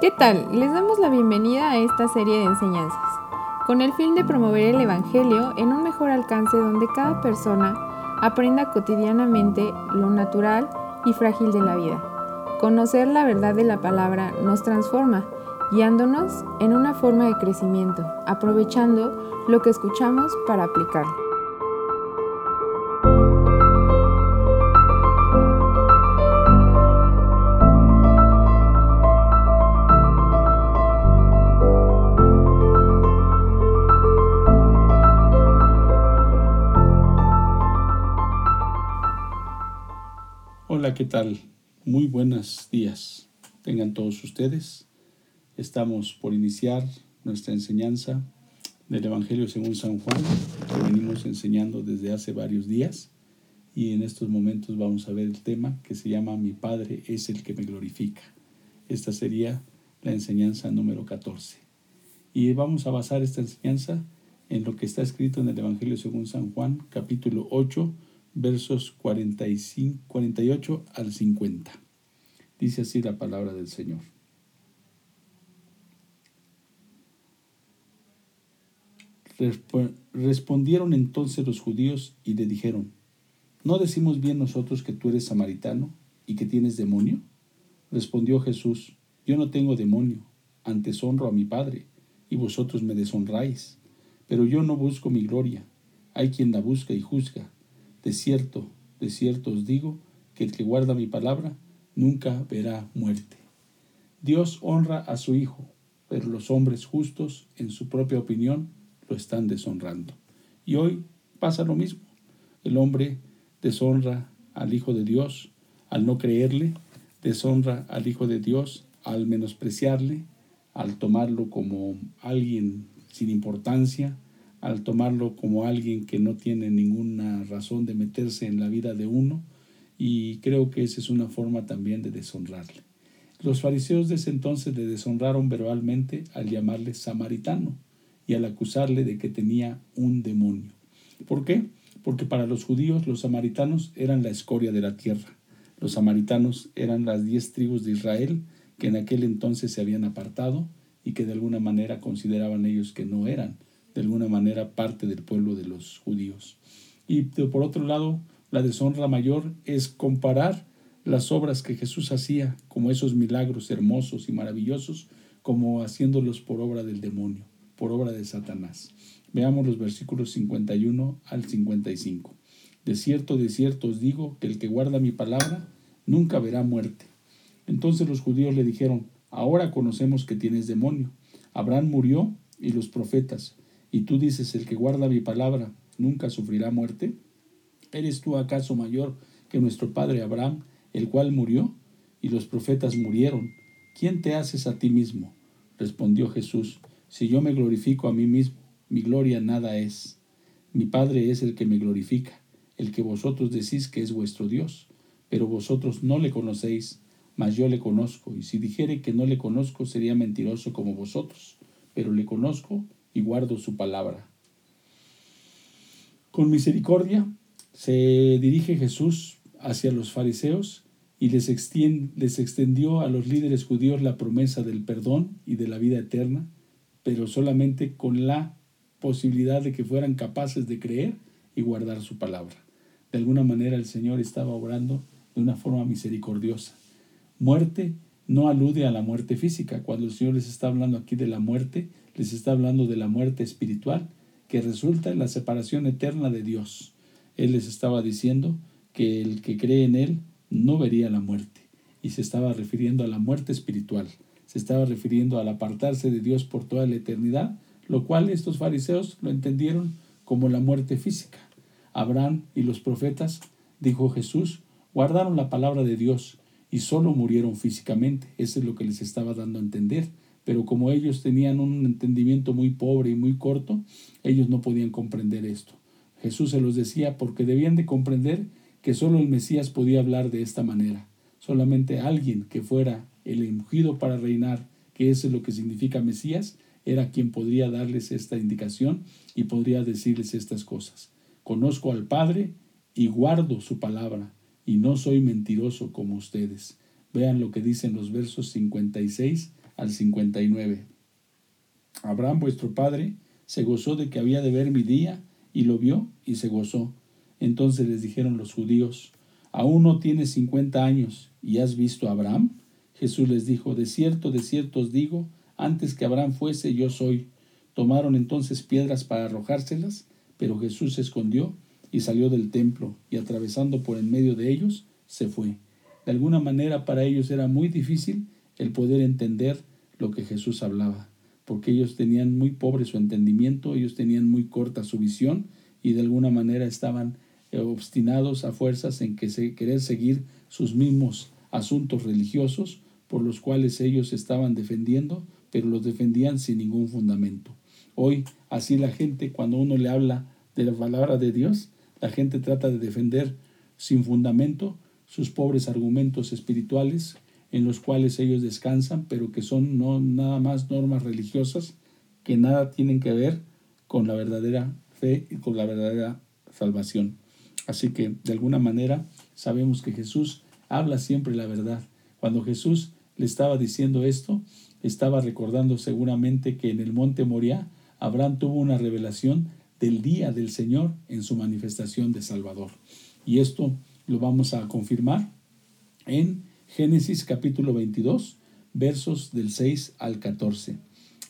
¿Qué tal? Les damos la bienvenida a esta serie de enseñanzas, con el fin de promover el Evangelio en un mejor alcance donde cada persona aprenda cotidianamente lo natural y frágil de la vida. Conocer la verdad de la palabra nos transforma, guiándonos en una forma de crecimiento, aprovechando lo que escuchamos para aplicarlo. ¿Qué tal? Muy buenos días. Tengan todos ustedes. Estamos por iniciar nuestra enseñanza del Evangelio según San Juan, que venimos enseñando desde hace varios días. Y en estos momentos vamos a ver el tema que se llama Mi Padre es el que me glorifica. Esta sería la enseñanza número 14. Y vamos a basar esta enseñanza en lo que está escrito en el Evangelio según San Juan, capítulo 8, versos 45, 48 al 50. Dice así la palabra del Señor. Respondieron entonces los judíos y le dijeron, ¿no decimos bien nosotros que tú eres samaritano y que tienes demonio? Respondió Jesús, yo no tengo demonio, antes honro a mi Padre, y vosotros me deshonráis. Pero yo no busco mi gloria, hay quien la busca y juzga. De cierto, de cierto os digo, que el que guarda mi palabra nunca verá muerte. Dios honra a su Hijo, pero los hombres justos, en su propia opinión, lo están deshonrando. Y hoy pasa lo mismo. El hombre deshonra al Hijo de Dios al no creerle, deshonra al Hijo de Dios al menospreciarle, al tomarlo como alguien sin importancia, al tomarlo como alguien que no tiene ninguna razón de meterse en la vida de uno, y creo que esa es una forma también de deshonrarle. Los fariseos de ese entonces le deshonraron verbalmente al llamarle samaritano y al acusarle de que tenía un demonio. ¿Por qué? Porque para los judíos los samaritanos eran la escoria de la tierra. Los samaritanos eran las diez tribus de Israel que en aquel entonces se habían apartado y que de alguna manera consideraban ellos que no eran de alguna manera parte del pueblo de los judíos. Y por otro lado, la deshonra mayor es comparar las obras que Jesús hacía, como esos milagros hermosos y maravillosos, como haciéndolos por obra del demonio, por obra de Satanás. Veamos los versículos 51 al 55. De cierto, de cierto os digo que el que guarda mi palabra nunca verá muerte. Entonces los judíos le dijeron, ahora conocemos que tienes demonio. Abraham murió y los profetas, y tú dices, el que guarda mi palabra nunca sufrirá muerte? ¿Eres tú acaso mayor que nuestro padre Abraham, el cual murió? Y los profetas murieron. ¿Quién te haces a ti mismo? Respondió Jesús, si yo me glorifico a mí mismo, mi gloria nada es. Mi Padre es el que me glorifica, el que vosotros decís que es vuestro Dios. Pero vosotros no le conocéis, mas yo le conozco, y si dijere que no le conozco sería mentiroso como vosotros, pero le conozco y guardo su palabra. Con misericordia se dirige Jesús hacia los fariseos y les, extendió a los líderes judíos la promesa del perdón y de la vida eterna, pero solamente con la posibilidad de que fueran capaces de creer y guardar su palabra. De alguna manera el Señor estaba obrando de una forma misericordiosa. Muerte no alude a la muerte física. Cuando el Señor les está hablando aquí de la muerte, les está hablando de la muerte espiritual que resulta en la separación eterna de Dios. Él les estaba diciendo que el que cree en Él no vería la muerte y se estaba refiriendo a la muerte espiritual, se estaba refiriendo al apartarse de Dios por toda la eternidad, lo cual estos fariseos lo entendieron como la muerte física. Abraham y los profetas, dijo Jesús, guardaron la palabra de Dios y solo murieron físicamente. Eso es lo que les estaba dando a entender. Pero como ellos tenían un entendimiento muy pobre y muy corto, ellos no podían comprender esto. Jesús se los decía porque debían de comprender que solo el Mesías podía hablar de esta manera. Solamente alguien que fuera el ungido para reinar, que eso es lo que significa Mesías, era quien podría darles esta indicación y podría decirles estas cosas. Conozco al Padre y guardo su palabra y no soy mentiroso como ustedes. Vean lo que dicen los versos 56 al 59. Abraham vuestro padre se gozó de que había de ver mi día, y lo vio y se gozó. Entonces les dijeron los judíos, ¿aún no tienes cincuenta años y has visto a Abraham? Jesús les dijo, de cierto, de cierto os digo, antes que Abraham fuese, yo soy. Tomaron entonces piedras para arrojárselas, pero Jesús se escondió y salió del templo, y atravesando por en medio de ellos, se fue. De alguna manera para ellos era muy difícil el poder entender lo que Jesús hablaba porque ellos tenían muy pobre su entendimiento, ellos tenían muy corta su visión y de alguna manera estaban eh, obstinados a fuerzas en que se, querer seguir sus mismos asuntos religiosos por los cuales ellos estaban defendiendo, pero los defendían sin ningún fundamento. Hoy, así la gente, cuando uno le habla de la palabra de Dios, la gente trata de defender sin fundamento sus pobres argumentos espirituales en los cuales ellos descansan, pero que son no nada más normas religiosas que nada tienen que ver con la verdadera fe y con la verdadera salvación. Así que de alguna manera sabemos que Jesús habla siempre la verdad. Cuando Jesús le estaba diciendo esto, estaba recordando seguramente que en el monte Moria Abraham tuvo una revelación del día del Señor en su manifestación de Salvador. Y esto lo vamos a confirmar en Génesis capítulo 22, versos del 6 al 14.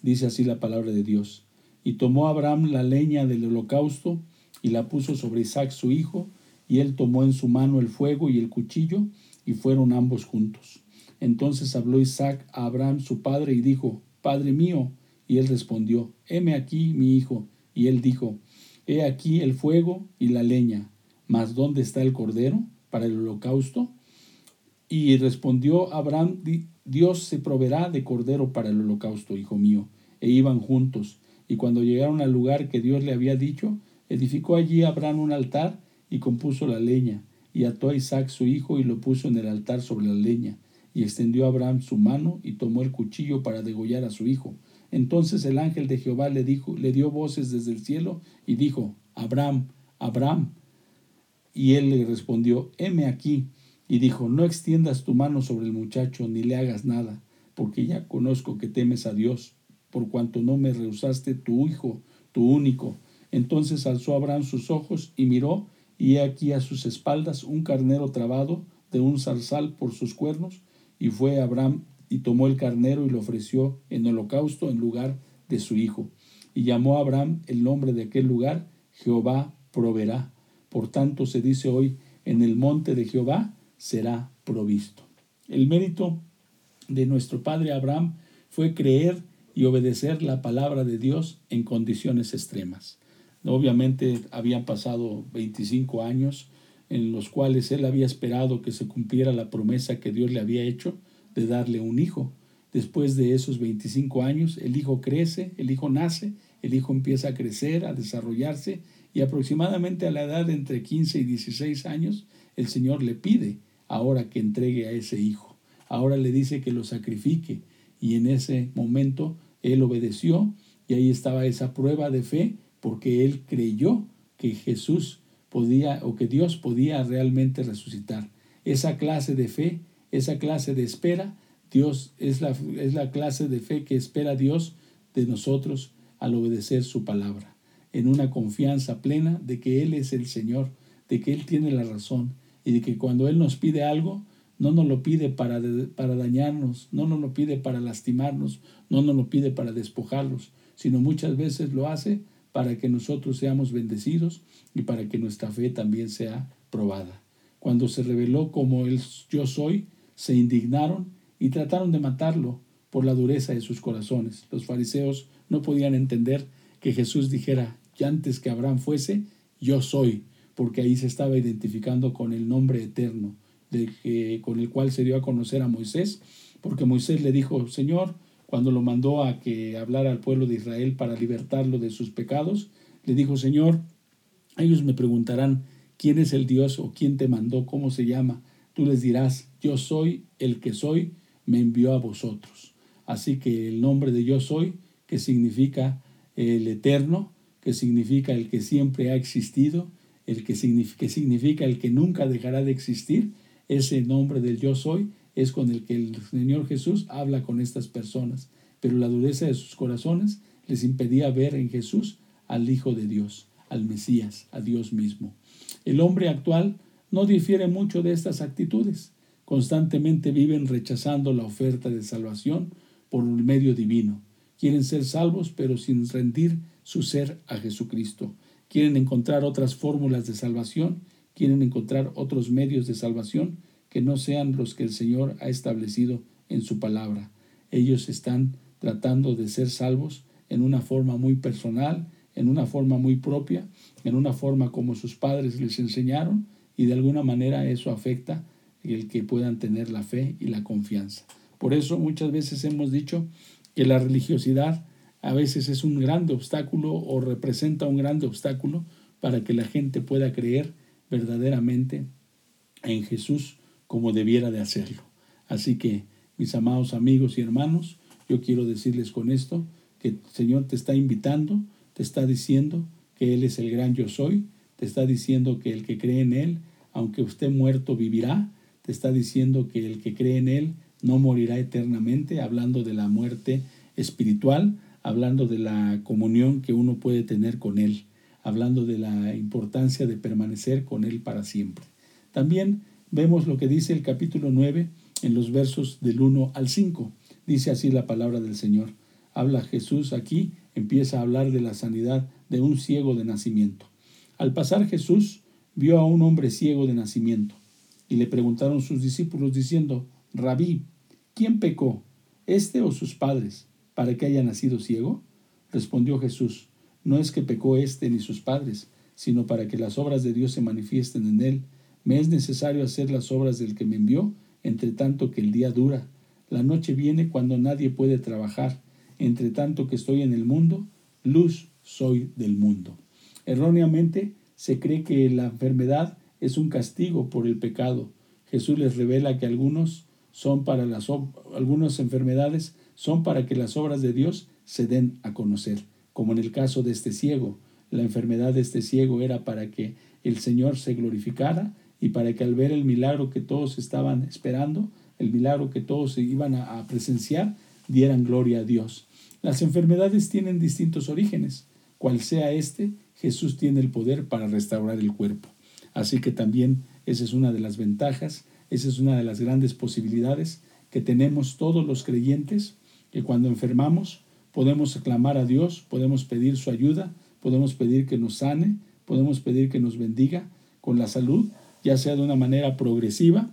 Dice así la palabra de Dios. Y tomó Abraham la leña del holocausto y la puso sobre Isaac su hijo, y él tomó en su mano el fuego y el cuchillo, y fueron ambos juntos. Entonces habló Isaac a Abraham su padre y dijo, Padre mío. Y él respondió, Heme aquí mi hijo. Y él dijo, He aquí el fuego y la leña, mas ¿dónde está el cordero para el holocausto? Y respondió Abraham, Dios se proveerá de cordero para el holocausto, hijo mío. E iban juntos. Y cuando llegaron al lugar que Dios le había dicho, edificó allí Abraham un altar y compuso la leña. Y ató a Isaac su hijo y lo puso en el altar sobre la leña. Y extendió Abraham su mano y tomó el cuchillo para degollar a su hijo. Entonces el ángel de Jehová le dijo, le dio voces desde el cielo y dijo, Abraham, Abraham. Y él le respondió, heme aquí y dijo, no extiendas tu mano sobre el muchacho ni le hagas nada, porque ya conozco que temes a Dios, por cuanto no me rehusaste tu hijo, tu único. Entonces alzó Abraham sus ojos y miró, y he aquí a sus espaldas un carnero trabado de un zarzal por sus cuernos, y fue Abraham y tomó el carnero y lo ofreció en holocausto en lugar de su hijo. Y llamó a Abraham el nombre de aquel lugar, Jehová proveerá. Por tanto se dice hoy, en el monte de Jehová será provisto. El mérito de nuestro padre Abraham fue creer y obedecer la palabra de Dios en condiciones extremas. Obviamente habían pasado 25 años en los cuales él había esperado que se cumpliera la promesa que Dios le había hecho de darle un hijo. Después de esos 25 años, el hijo crece, el hijo nace, el hijo empieza a crecer, a desarrollarse y aproximadamente a la edad de entre 15 y 16 años, el Señor le pide ahora que entregue a ese hijo. Ahora le dice que lo sacrifique y en ese momento él obedeció y ahí estaba esa prueba de fe porque él creyó que Jesús podía o que Dios podía realmente resucitar. Esa clase de fe, esa clase de espera, Dios es la, es la clase de fe que espera Dios de nosotros al obedecer su palabra, en una confianza plena de que Él es el Señor, de que Él tiene la razón, y de que cuando Él nos pide algo, no nos lo pide para, para dañarnos, no nos lo pide para lastimarnos, no nos lo pide para despojarlos, sino muchas veces lo hace para que nosotros seamos bendecidos y para que nuestra fe también sea probada. Cuando se reveló como el yo soy, se indignaron y trataron de matarlo por la dureza de sus corazones. Los fariseos no podían entender que Jesús dijera, ya antes que Abraham fuese, yo soy, porque ahí se estaba identificando con el nombre eterno de, con el cual se dio a conocer a Moisés, porque Moisés le dijo, Señor, cuando lo mandó a que hablara al pueblo de Israel para libertarlo de sus pecados, le dijo, Señor, ellos me preguntarán, ¿quién es el Dios o quién te mandó, cómo se llama? Tú les dirás, yo soy el que soy, me envió a vosotros. Así que el nombre de yo soy, que significa el eterno, que significa el que siempre ha existido, el que significa, significa el que nunca dejará de existir, ese nombre del yo soy, es con el que el Señor Jesús habla con estas personas, pero la dureza de sus corazones les impedía ver en Jesús al Hijo de Dios, al Mesías, a Dios mismo. El hombre actual no difiere mucho de estas actitudes. Constantemente viven rechazando la oferta de salvación por un medio divino. Quieren ser salvos, pero sin rendir su ser a Jesucristo. Quieren encontrar otras fórmulas de salvación, quieren encontrar otros medios de salvación que no sean los que el Señor ha establecido en su palabra. Ellos están tratando de ser salvos en una forma muy personal, en una forma muy propia, en una forma como sus padres les enseñaron y de alguna manera eso afecta el que puedan tener la fe y la confianza. Por eso muchas veces hemos dicho que la religiosidad a veces es un grande obstáculo o representa un grande obstáculo para que la gente pueda creer verdaderamente en Jesús como debiera de hacerlo. Así que, mis amados amigos y hermanos, yo quiero decirles con esto que el Señor te está invitando, te está diciendo que Él es el gran yo soy, te está diciendo que el que cree en Él, aunque esté muerto, vivirá, te está diciendo que el que cree en Él no morirá eternamente, hablando de la muerte espiritual, hablando de la comunión que uno puede tener con Él, hablando de la importancia de permanecer con Él para siempre. También vemos lo que dice el capítulo 9 en los versos del 1 al 5. Dice así la palabra del Señor. Habla Jesús aquí, empieza a hablar de la sanidad de un ciego de nacimiento. Al pasar Jesús vio a un hombre ciego de nacimiento y le preguntaron sus discípulos diciendo, Rabí, ¿quién pecó, este o sus padres, para que haya nacido ciego? Respondió Jesús, no es que pecó este ni sus padres, sino para que las obras de Dios se manifiesten en él. Me es necesario hacer las obras del que me envió, entre tanto que el día dura. La noche viene cuando nadie puede trabajar. Entre tanto que estoy en el mundo, luz soy del mundo. Erróneamente se cree que la enfermedad es un castigo por el pecado. Jesús les revela que algunos son para las algunas enfermedades son para que las obras de Dios se den a conocer, como en el caso de este ciego. La enfermedad de este ciego era para que el Señor se glorificara y para que al ver el milagro que todos estaban esperando, el milagro que todos iban a, presenciar, dieran gloria a Dios. Las enfermedades tienen distintos orígenes. Cual sea este, Jesús tiene el poder para restaurar el cuerpo. Así que también esa es una de las ventajas, esa es una de las grandes posibilidades que tenemos todos los creyentes, que cuando enfermamos podemos clamar a Dios, podemos pedir su ayuda, podemos pedir que nos sane, podemos pedir que nos bendiga con la salud, ya sea de una manera progresiva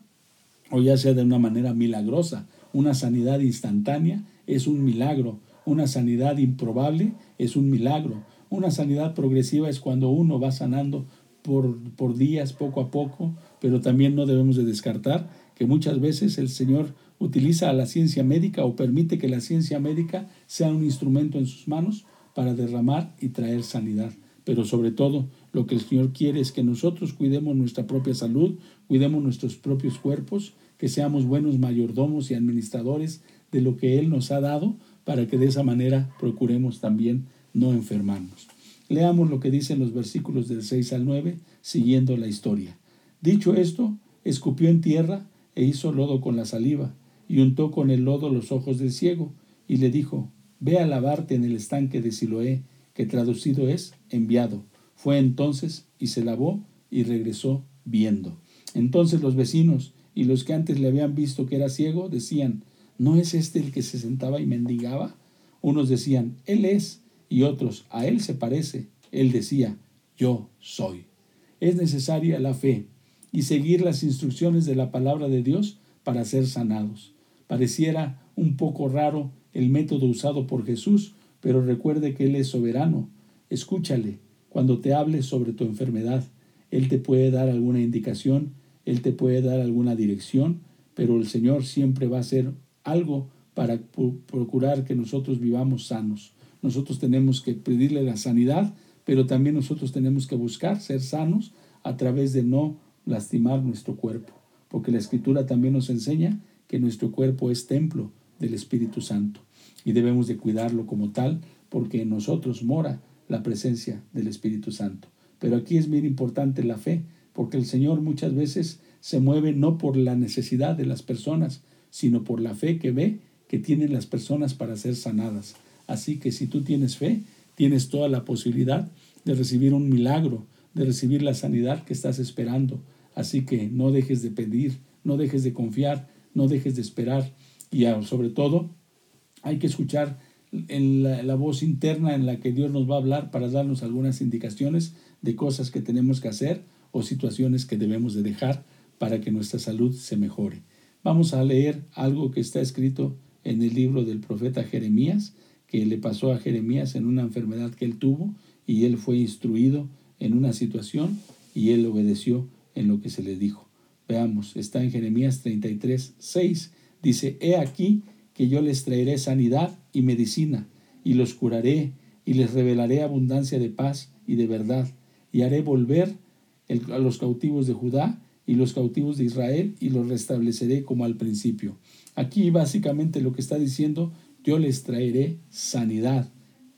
o ya sea de una manera milagrosa. Una sanidad instantánea es un milagro, una sanidad improbable es un milagro, una sanidad progresiva es cuando uno va sanando por, por días, poco a poco, pero también no debemos de descartar que muchas veces el Señor utiliza a la ciencia médica o permite que la ciencia médica sea un instrumento en sus manos para derramar y traer sanidad. Pero sobre todo, lo que el Señor quiere es que nosotros cuidemos nuestra propia salud, cuidemos nuestros propios cuerpos, que seamos buenos mayordomos y administradores de lo que Él nos ha dado, para que de esa manera procuremos también no enfermarnos. Leamos lo que dicen los versículos del 6 al 9, siguiendo la historia. Dicho esto, escupió en tierra e hizo lodo con la saliva, y untó con el lodo los ojos del ciego, y le dijo, Ve a lavarte en el estanque de Siloé, que traducido es enviado. Fue entonces y se lavó y regresó viendo. Entonces los vecinos y los que antes le habían visto que era ciego decían, ¿no es este el que se sentaba y mendigaba? Unos decían, Él es, y otros, a Él se parece. Él decía, Yo soy. Es necesaria la fe y seguir las instrucciones de la palabra de Dios para ser sanados. Pareciera un poco raro el método usado por Jesús, pero recuerde que Él es soberano. Escúchale cuando te hable sobre tu enfermedad. Él te puede dar alguna indicación, Él te puede dar alguna dirección, pero el Señor siempre va a hacer algo para procurar que nosotros vivamos sanos. Nosotros tenemos que pedirle la sanidad, pero también nosotros tenemos que buscar ser sanos a través de no lastimar nuestro cuerpo, porque la Escritura también nos enseña que nuestro cuerpo es templo del Espíritu Santo y debemos de cuidarlo como tal, porque en nosotros mora la presencia del Espíritu Santo. Pero aquí es bien importante la fe, porque el Señor muchas veces se mueve no por la necesidad de las personas, sino por la fe que ve que tienen las personas para ser sanadas. Así que si tú tienes fe, tienes toda la posibilidad de recibir un milagro, de recibir la sanidad que estás esperando. Así que no dejes de pedir, no dejes de confiar, no dejes de esperar y sobre todo hay que escuchar en la, voz interna en la que Dios nos va a hablar para darnos algunas indicaciones de cosas que tenemos que hacer o situaciones que debemos de dejar para que nuestra salud se mejore. Vamos a leer algo que está escrito en el libro del profeta Jeremías, que le pasó a Jeremías en una enfermedad que él tuvo y él fue instruido en una situación y él obedeció en lo que se le dijo. Veamos, está en Jeremías 33, 6. Dice, He aquí que yo les traeré sanidad y medicina, y los curaré, y les revelaré abundancia de paz y de verdad, y haré volver a los cautivos de Judá y los cautivos de Israel, y los restableceré como al principio. Aquí básicamente lo que está diciendo, yo les traeré sanidad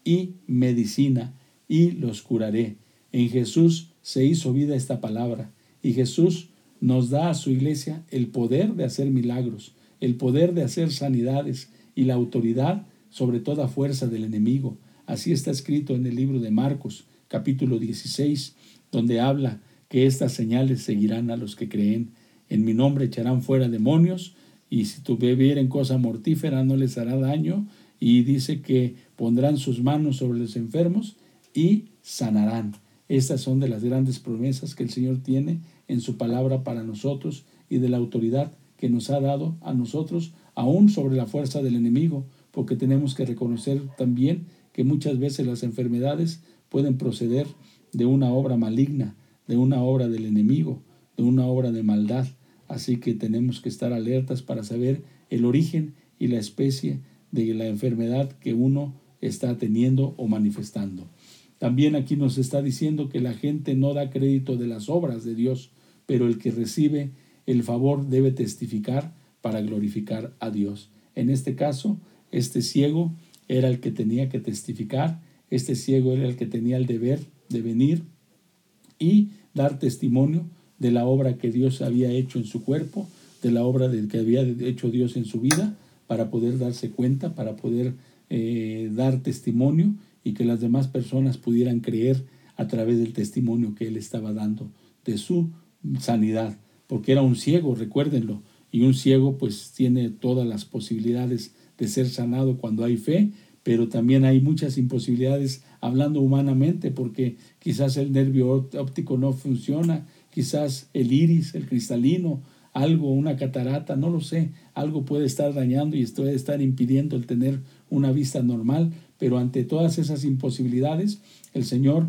y medicina, y los curaré. En Jesús se hizo vida esta palabra, y Jesús nos da a su iglesia el poder de hacer milagros, el poder de hacer sanidades y la autoridad sobre toda fuerza del enemigo. Así está escrito en el libro de Marcos, capítulo 16, donde habla que estas señales seguirán a los que creen. En mi nombre echarán fuera demonios, y si tu bebieren cosa mortífera no les hará daño, y dice que pondrán sus manos sobre los enfermos y sanarán. Estas son de las grandes promesas que el Señor tiene en su palabra para nosotros y de la autoridad que nos ha dado a nosotros, aún sobre la fuerza del enemigo, porque tenemos que reconocer también que muchas veces las enfermedades pueden proceder de una obra maligna, de una obra del enemigo, de una obra de maldad. Así que tenemos que estar alertas para saber el origen y la especie de la enfermedad que uno está teniendo o manifestando. También aquí nos está diciendo que la gente no da crédito de las obras de Dios, pero el que recibe el favor debe testificar para glorificar a Dios. En este caso, este ciego era el que tenía que testificar, este ciego era el que tenía el deber de venir y dar testimonio de la obra que Dios había hecho en su cuerpo, de la obra que había hecho Dios en su vida, para poder darse cuenta, para poder eh, dar testimonio y que las demás personas pudieran creer a través del testimonio que él estaba dando de su sanidad porque era un ciego, recuérdenlo, y un ciego pues tiene todas las posibilidades de ser sanado cuando hay fe, pero también hay muchas imposibilidades hablando humanamente, porque quizás el nervio óptico no funciona, quizás el iris, el cristalino, algo, una catarata, no lo sé, algo puede estar dañando y puede estar impidiendo el tener una vista normal, pero ante todas esas imposibilidades, el Señor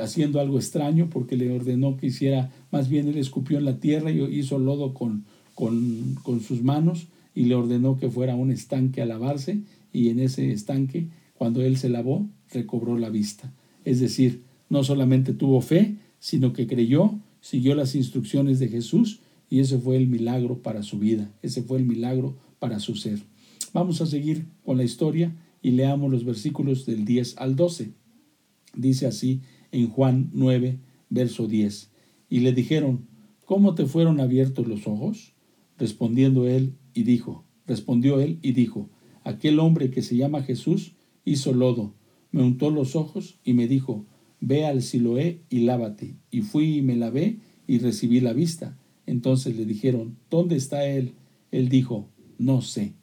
haciendo algo extraño porque le ordenó que hiciera, más bien él escupió en la tierra y hizo lodo con, con, con sus manos y le ordenó que fuera a un estanque a lavarse y en ese estanque, cuando él se lavó, recobró la vista. Es decir, no solamente tuvo fe, sino que creyó, siguió las instrucciones de Jesús y ese fue el milagro para su vida, ese fue el milagro para su ser. Vamos a seguir con la historia y leamos los versículos del 10 al 12. Dice así en Juan 9, verso 10. Y le dijeron, ¿cómo te fueron abiertos los ojos? Respondiendo él y dijo, respondió él y dijo, aquel hombre que se llama Jesús hizo lodo, me untó los ojos y me dijo, ve al Siloé y lávate. Y fui y me lavé y recibí la vista. Entonces le dijeron, ¿dónde está él? Él dijo, no sé.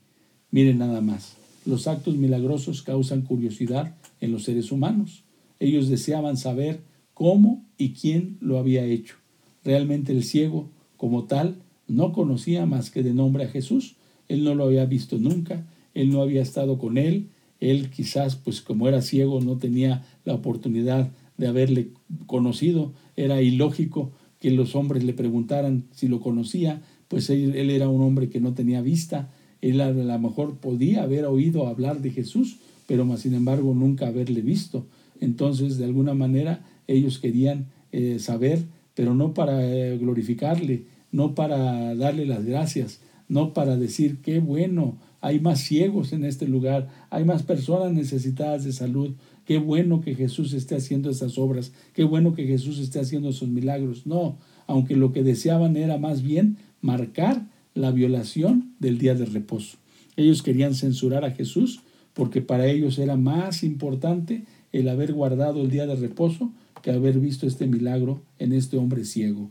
Miren nada más, los actos milagrosos causan curiosidad en los seres humanos. Ellos deseaban saber cómo y quién lo había hecho. Realmente el ciego, como tal, no conocía más que de nombre a Jesús. Él no lo había visto nunca, él no había estado con él, él quizás, pues como era ciego, no tenía la oportunidad de haberle conocido. Era ilógico que los hombres le preguntaran si lo conocía, pues él, él era un hombre que no tenía vista. Él a lo mejor podía haber oído hablar de Jesús, pero más sin embargo nunca haberle visto. Entonces, de alguna manera, ellos querían eh, saber, pero no para eh, glorificarle, no para darle las gracias, no para decir, qué bueno, hay más ciegos en este lugar, hay más personas necesitadas de salud, qué bueno que Jesús esté haciendo esas obras, qué bueno que Jesús esté haciendo esos milagros. No, aunque lo que deseaban era más bien marcar la violación del día de reposo. Ellos querían censurar a Jesús porque para ellos era más importante el haber guardado el día de reposo que haber visto este milagro en este hombre ciego,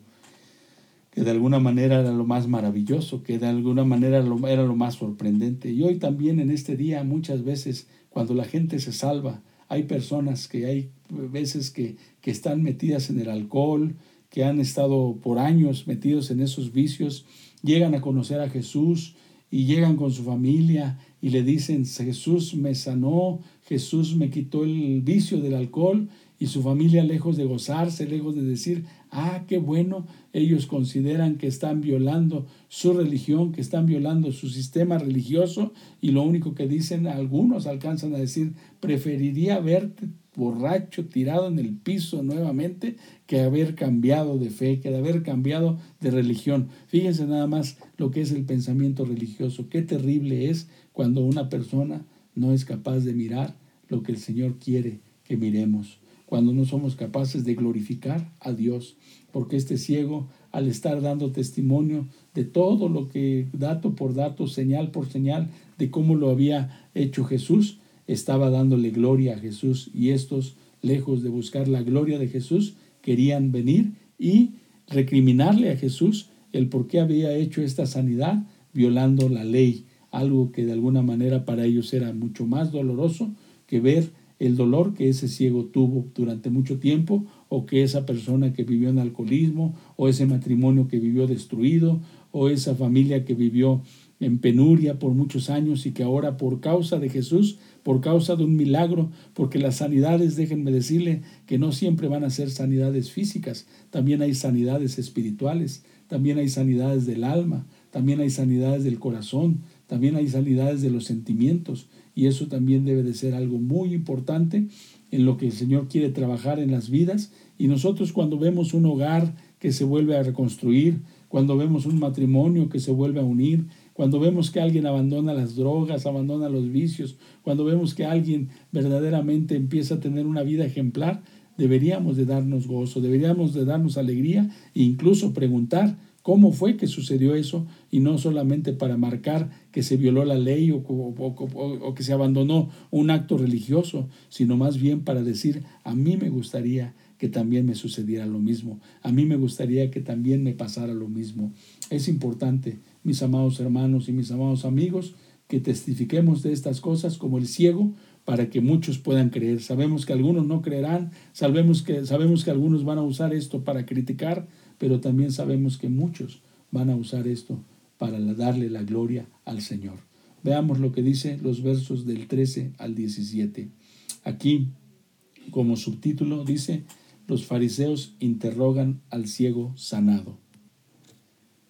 que de alguna manera era lo más maravilloso, que de alguna manera era lo más sorprendente. Y hoy también en este día muchas veces cuando la gente se salva, hay personas que hay veces que, que están metidas en el alcohol, que han estado por años metidos en esos vicios, llegan a conocer a Jesús y llegan con su familia y le dicen, Jesús me sanó, Jesús me quitó el vicio del alcohol y su familia lejos de gozarse, lejos de decir, ah, qué bueno, ellos consideran que están violando su religión, que están violando su sistema religioso y lo único que dicen algunos alcanzan a decir, preferiría verte borracho, tirado en el piso nuevamente, que haber cambiado de fe, que de haber cambiado de religión. Fíjense nada más lo que es el pensamiento religioso. Qué terrible es cuando una persona no es capaz de mirar lo que el Señor quiere que miremos, cuando no somos capaces de glorificar a Dios, porque este ciego, al estar dando testimonio de todo lo que, dato por dato, señal por señal, de cómo lo había hecho Jesús, estaba dándole gloria a Jesús y estos, lejos de buscar la gloria de Jesús, querían venir y recriminarle a Jesús el por qué había hecho esta sanidad violando la ley, algo que de alguna manera para ellos era mucho más doloroso que ver el dolor que ese ciego tuvo durante mucho tiempo o que esa persona que vivió en alcoholismo o ese matrimonio que vivió destruido o esa familia que vivió en penuria por muchos años y que ahora por causa de Jesús, por causa de un milagro, porque las sanidades, déjenme decirle, que no siempre van a ser sanidades físicas, también hay sanidades espirituales, también hay sanidades del alma, también hay sanidades del corazón, también hay sanidades de los sentimientos y eso también debe de ser algo muy importante en lo que el Señor quiere trabajar en las vidas. Y nosotros cuando vemos un hogar que se vuelve a reconstruir, cuando vemos un matrimonio que se vuelve a unir, cuando vemos que alguien abandona las drogas, abandona los vicios, cuando vemos que alguien verdaderamente empieza a tener una vida ejemplar, deberíamos de darnos gozo, deberíamos de darnos alegría e incluso preguntar cómo fue que sucedió eso y no solamente para marcar que se violó la ley o, que se abandonó un acto religioso, sino más bien para decir, a mí me gustaría que también me sucediera lo mismo, a mí me gustaría que también me pasara lo mismo. Es importante mis amados hermanos y mis amados amigos, que testifiquemos de estas cosas como el ciego para que muchos puedan creer. Sabemos que algunos no creerán, sabemos que, sabemos que algunos van a usar esto para criticar, pero también sabemos que muchos van a usar esto para darle la gloria al Señor. Veamos lo que dice los versos del 13 al 17. Aquí, como subtítulo, dice, los fariseos interrogan al ciego sanado.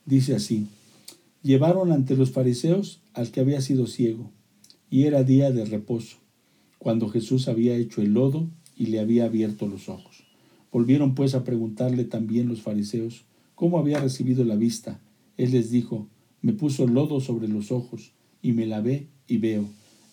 Dice así, Llevaron ante los fariseos al que había sido ciego, y era día de reposo, cuando Jesús había hecho el lodo y le había abierto los ojos. Volvieron pues a preguntarle también los fariseos cómo había recibido la vista. Él les dijo, me puso lodo sobre los ojos, y me lavé y veo.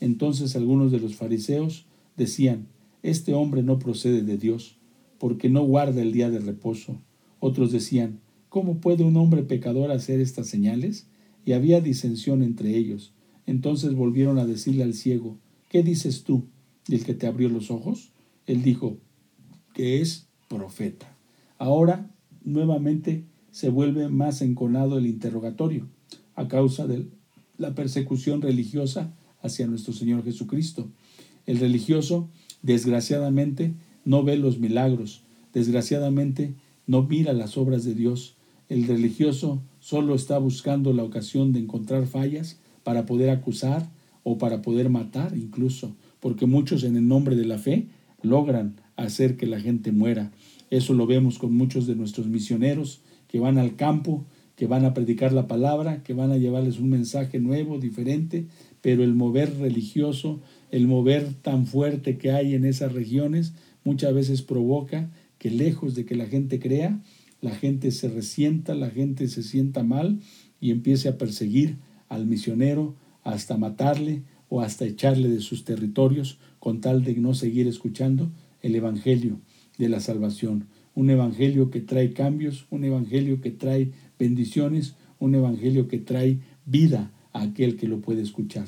Entonces algunos de los fariseos decían, este hombre no procede de Dios, porque no guarda el día de reposo. Otros decían, ¿cómo puede un hombre pecador hacer estas señales? y había disensión entre ellos. Entonces volvieron a decirle al ciego, ¿qué dices tú? del que te abrió los ojos? Él dijo, que es profeta. Ahora, nuevamente, se vuelve más enconado el interrogatorio a causa de la persecución religiosa hacia nuestro Señor Jesucristo. El religioso, desgraciadamente, no ve los milagros, desgraciadamente, no mira las obras de Dios. El religioso solo está buscando la ocasión de encontrar fallas para poder acusar o para poder matar incluso, porque muchos en el nombre de la fe logran hacer que la gente muera. Eso lo vemos con muchos de nuestros misioneros que van al campo, que van a predicar la palabra, que van a llevarles un mensaje nuevo, diferente, pero el mover religioso, el mover tan fuerte que hay en esas regiones, muchas veces provoca que lejos de que la gente crea, la gente se resienta, la gente se sienta mal y empiece a perseguir al misionero hasta matarle o hasta echarle de sus territorios con tal de no seguir escuchando el Evangelio de la salvación. Un Evangelio que trae cambios, un Evangelio que trae bendiciones, un evangelio que trae vida a aquel que lo puede escuchar.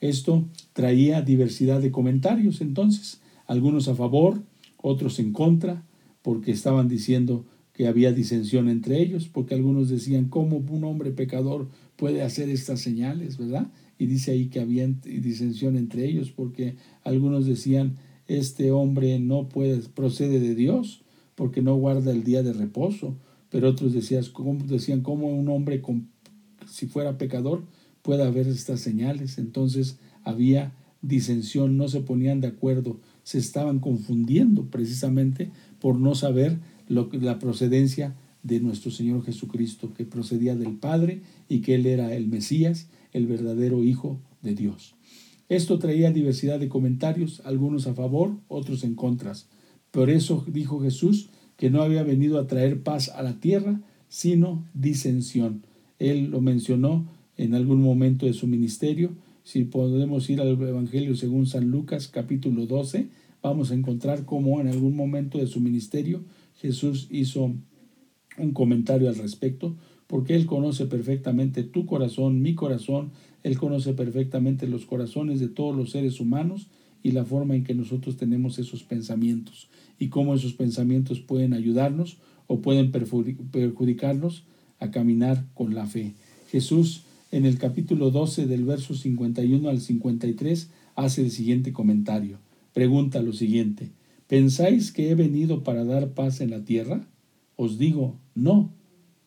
Esto traía diversidad de comentarios entonces, algunos a favor, otros en contra, porque estaban diciendo que había disensión entre ellos, porque algunos decían, ¿cómo un hombre pecador puede hacer estas señales, verdad? Y dice ahí que había disensión entre ellos, porque algunos decían, este hombre no puede, procede de Dios, porque no guarda el día de reposo, pero otros decían, ¿cómo, decían, ¿cómo un hombre, si fuera pecador, puede haber estas señales? Entonces había disensión, no se ponían de acuerdo, se estaban confundiendo precisamente por no saber lo, la procedencia de nuestro Señor Jesucristo, que procedía del Padre y que Él era el Mesías, el verdadero Hijo de Dios. Esto traía diversidad de comentarios, algunos a favor, otros en contras. Por eso dijo Jesús que no había venido a traer paz a la tierra, sino disensión. Él lo mencionó en algún momento de su ministerio. Si podemos ir al Evangelio según San Lucas capítulo 12, vamos a encontrar cómo en algún momento de su ministerio Jesús hizo un comentario al respecto, porque Él conoce perfectamente tu corazón, mi corazón, Él conoce perfectamente los corazones de todos los seres humanos y la forma en que nosotros tenemos esos pensamientos y cómo esos pensamientos pueden ayudarnos o pueden perjudicarnos a caminar con la fe. Jesús en el capítulo 12 del verso 51 al 53 hace el siguiente comentario. Pregunta lo siguiente, ¿pensáis que he venido para dar paz en la tierra? Os digo, no,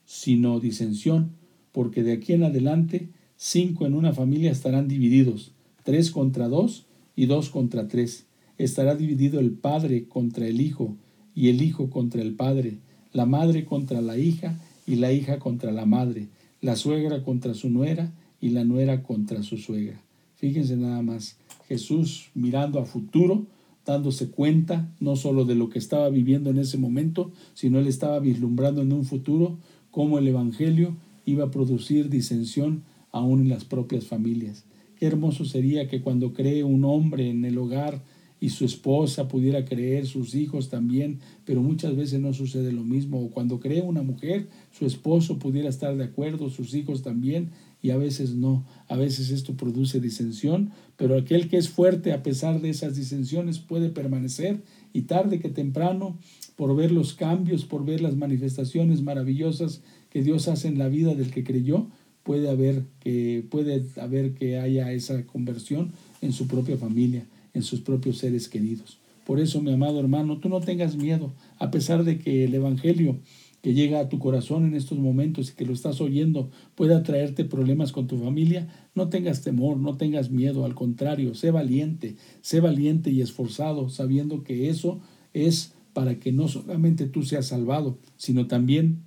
sino disensión, porque de aquí en adelante cinco en una familia estarán divididos, tres contra dos y dos contra tres. Estará dividido el padre contra el hijo y el hijo contra el padre, la madre contra la hija y la hija contra la madre, la suegra contra su nuera y la nuera contra su suegra. Fíjense nada más, Jesús mirando a futuro, dándose cuenta no solo de lo que estaba viviendo en ese momento, sino él estaba vislumbrando en un futuro cómo el Evangelio iba a producir disensión aún en las propias familias. Qué hermoso sería que cuando cree un hombre en el hogar y su esposa pudiera creer, sus hijos también, pero muchas veces no sucede lo mismo. O cuando cree una mujer, su esposo pudiera estar de acuerdo, sus hijos también, y a veces no. A veces esto produce disensión, pero aquel que es fuerte a pesar de esas disensiones puede permanecer y tarde que temprano, por ver los cambios, por ver las manifestaciones maravillosas que Dios hace en la vida del que creyó, puede haber que, puede haber que haya esa conversión en su propia familia, en sus propios seres queridos. Por eso, mi amado hermano, tú no tengas miedo, a pesar de que el Evangelio que llega a tu corazón en estos momentos y que lo estás oyendo pueda traerte problemas con tu familia, no tengas temor, no tengas miedo, al contrario, sé valiente, sé valiente y esforzado, sabiendo que eso es para que no solamente tú seas salvado, sino también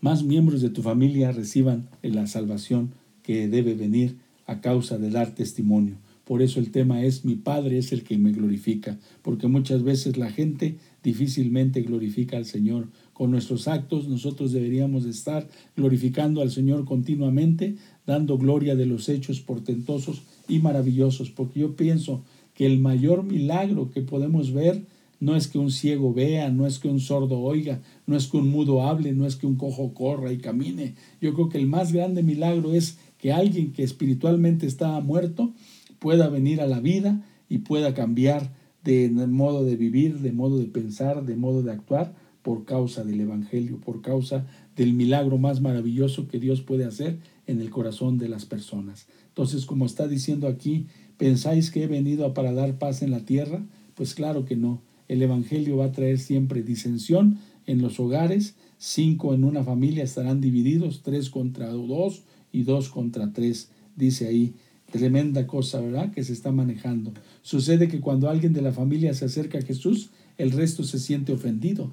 más miembros de tu familia reciban la salvación que debe venir a causa de dar testimonio. Por eso el tema es mi Padre es el que me glorifica, porque muchas veces la gente difícilmente glorifica al Señor. Con nuestros actos nosotros deberíamos estar glorificando al Señor continuamente, dando gloria de los hechos portentosos y maravillosos, porque yo pienso que el mayor milagro que podemos ver no es que un ciego vea, no es que un sordo oiga, no es que un mudo hable, no es que un cojo corra y camine. Yo creo que el más grande milagro es que alguien que espiritualmente estaba muerto pueda venir a la vida y pueda cambiar de modo de vivir, de modo de pensar, de modo de actuar por causa del Evangelio, por causa del milagro más maravilloso que Dios puede hacer en el corazón de las personas. Entonces, como está diciendo aquí, ¿pensáis que he venido para dar paz en la tierra? Pues claro que no. El Evangelio va a traer siempre disensión en los hogares. Cinco en una familia estarán divididos, tres contra dos y dos contra tres, dice ahí Tremenda cosa, ¿verdad? Que se está manejando. Sucede que cuando alguien de la familia se acerca a Jesús, el resto se siente ofendido.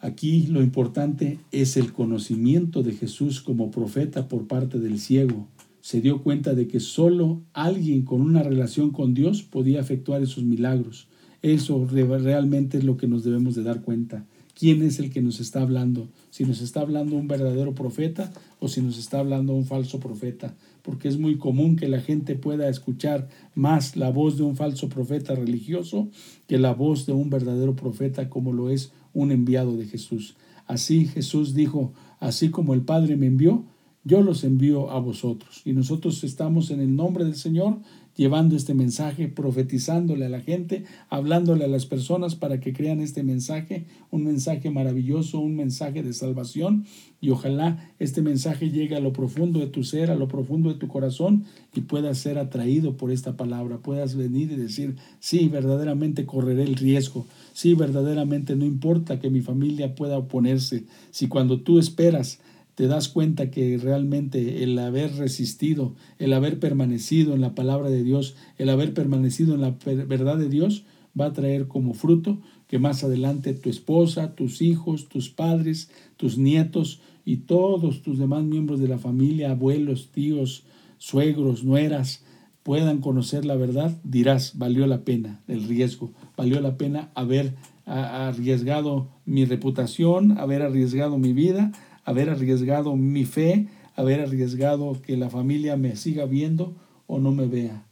Aquí lo importante es el conocimiento de Jesús como profeta por parte del ciego. Se dio cuenta de que solo alguien con una relación con Dios podía efectuar esos milagros. Eso realmente es lo que nos debemos de dar cuenta quién es el que nos está hablando, si nos está hablando un verdadero profeta o si nos está hablando un falso profeta, porque es muy común que la gente pueda escuchar más la voz de un falso profeta religioso que la voz de un verdadero profeta como lo es un enviado de Jesús. Así Jesús dijo, así como el Padre me envió, yo los envío a vosotros. Y nosotros estamos en el nombre del Señor llevando este mensaje, profetizándole a la gente, hablándole a las personas para que crean este mensaje, un mensaje maravilloso, un mensaje de salvación. Y ojalá este mensaje llegue a lo profundo de tu ser, a lo profundo de tu corazón y puedas ser atraído por esta palabra, puedas venir y decir, sí, verdaderamente correré el riesgo, sí, verdaderamente no importa que mi familia pueda oponerse, si cuando tú esperas, te das cuenta que realmente el haber resistido, el haber permanecido en la palabra de Dios, el haber permanecido en la verdad de Dios, va a traer como fruto que más adelante tu esposa, tus hijos, tus padres, tus nietos y todos tus demás miembros de la familia, abuelos, tíos, suegros, nueras, puedan conocer la verdad, dirás, valió la pena el riesgo, valió la pena haber arriesgado mi reputación, haber arriesgado mi vida, haber arriesgado mi fe, haber arriesgado que la familia me siga viendo o no me vea.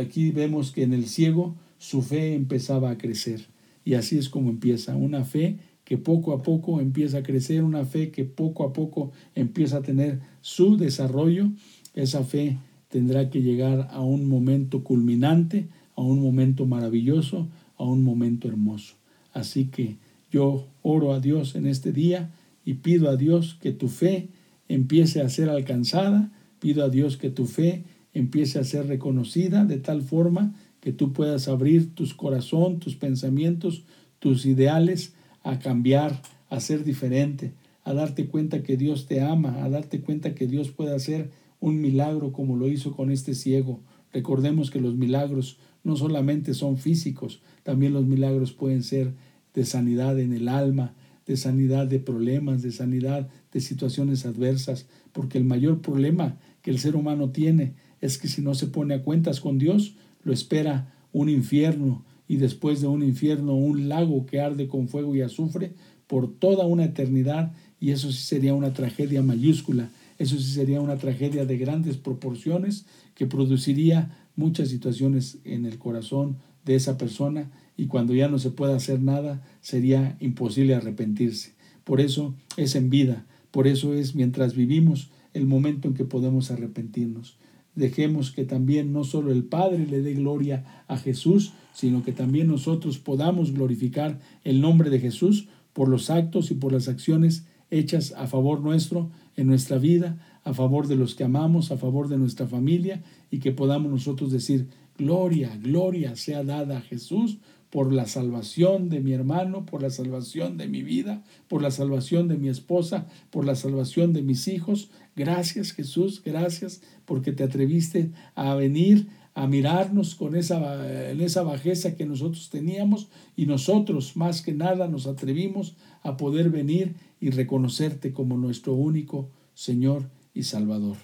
Aquí vemos que en el ciego su fe empezaba a crecer. Y así es como empieza, una fe que poco a poco empieza a crecer, una fe que poco a poco empieza a tener su desarrollo. Esa fe tendrá que llegar a un momento culminante, a un momento maravilloso, a un momento hermoso. Así que yo oro a Dios en este día y pido a Dios que tu fe empiece a ser alcanzada, pido a Dios que tu fe empiece a ser reconocida de tal forma que tú puedas abrir tus corazón, tus pensamientos, tus ideales a cambiar, a ser diferente, a darte cuenta que Dios te ama, a darte cuenta que Dios puede hacer un milagro como lo hizo con este ciego. Recordemos que los milagros no solamente son físicos, también los milagros pueden ser de sanidad en el alma, de sanidad de problemas, de sanidad de situaciones adversas, porque el mayor problema que el ser humano tiene es que si no se pone a cuentas con Dios, lo espera un infierno y después de un infierno un lago que arde con fuego y azufre por toda una eternidad y eso sí sería una tragedia mayúscula, eso sí sería una tragedia de grandes proporciones que produciría muchas situaciones en el corazón de esa persona y cuando ya no se pueda hacer nada sería imposible arrepentirse. Por eso es en vida, por eso es mientras vivimos el momento en que podemos arrepentirnos. Dejemos que también no solo el Padre le dé gloria a Jesús, sino que también nosotros podamos glorificar el nombre de Jesús por los actos y por las acciones hechas a favor nuestro en nuestra vida, a favor de los que amamos, a favor de nuestra familia, y que podamos nosotros decir, gloria, gloria sea dada a Jesús por la salvación de mi hermano, por la salvación de mi vida, por la salvación de mi esposa, por la salvación de mis hijos. Gracias Jesús, gracias porque te atreviste a venir a mirarnos con esa, en esa bajeza que nosotros teníamos y nosotros más que nada nos atrevimos a poder venir y reconocerte como nuestro único Señor y Salvador.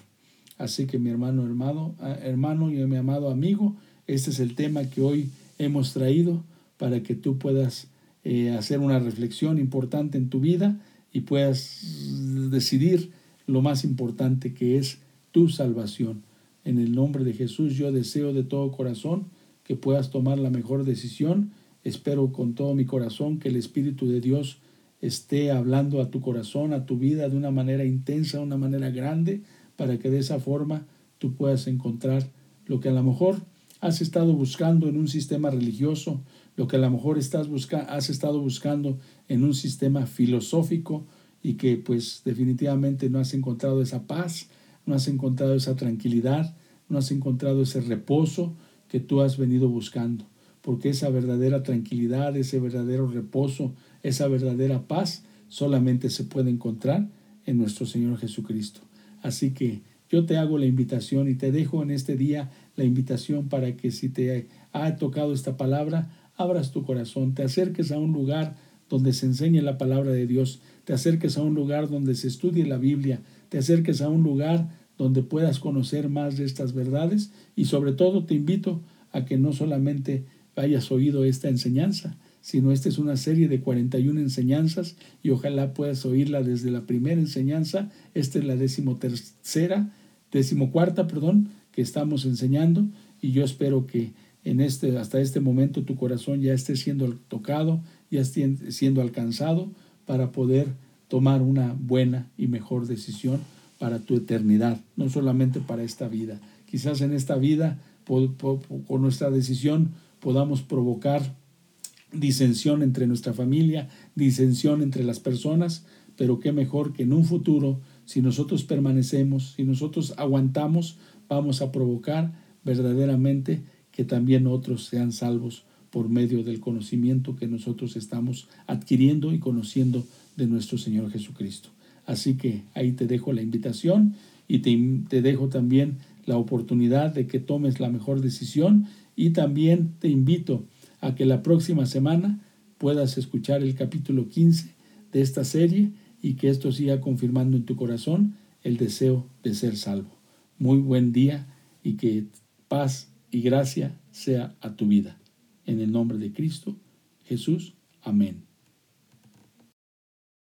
Así que mi hermano, hermano, hermano y mi amado amigo, este es el tema que hoy hemos traído para que tú puedas eh, hacer una reflexión importante en tu vida y puedas decidir lo más importante que es tu salvación. En el nombre de Jesús yo deseo de todo corazón que puedas tomar la mejor decisión. Espero con todo mi corazón que el Espíritu de Dios esté hablando a tu corazón, a tu vida de una manera intensa, de una manera grande, para que de esa forma tú puedas encontrar lo que a lo mejor has estado buscando en un sistema religioso, lo que a lo mejor estás has estado buscando en un sistema filosófico y que pues definitivamente no has encontrado esa paz, no has encontrado esa tranquilidad, no has encontrado ese reposo que tú has venido buscando, porque esa verdadera tranquilidad, ese verdadero reposo, esa verdadera paz solamente se puede encontrar en nuestro Señor Jesucristo. Así que yo te hago la invitación y te dejo en este día la invitación para que si te ha tocado esta palabra, abras tu corazón, te acerques a un lugar donde se enseñe la palabra de Dios, te acerques a un lugar donde se estudie la Biblia, te acerques a un lugar donde puedas conocer más de estas verdades y sobre todo te invito a que no solamente hayas oído esta enseñanza, sino esta es una serie de 41 enseñanzas y ojalá puedas oírla desde la primera enseñanza, esta es la decimotercera, decimocuarta, perdón, que estamos enseñando y yo espero que en este, hasta este momento tu corazón ya esté siendo tocado, ya esté siendo alcanzado para poder tomar una buena y mejor decisión para tu eternidad, no solamente para esta vida. Quizás en esta vida, con nuestra decisión, podamos provocar disensión entre nuestra familia, disensión entre las personas, pero qué mejor que en un futuro, si nosotros permanecemos, si nosotros aguantamos, vamos a provocar verdaderamente que también otros sean salvos por medio del conocimiento que nosotros estamos adquiriendo y conociendo de nuestro Señor Jesucristo. Así que ahí te dejo la invitación y te, te, dejo también la oportunidad de que tomes la mejor decisión y también te invito a que la próxima semana puedas escuchar el capítulo 15 de esta serie y que esto siga confirmando en tu corazón el deseo de ser salvo. Muy buen día y que paz y gracia sea a tu vida. En el nombre de Cristo Jesús. Amén.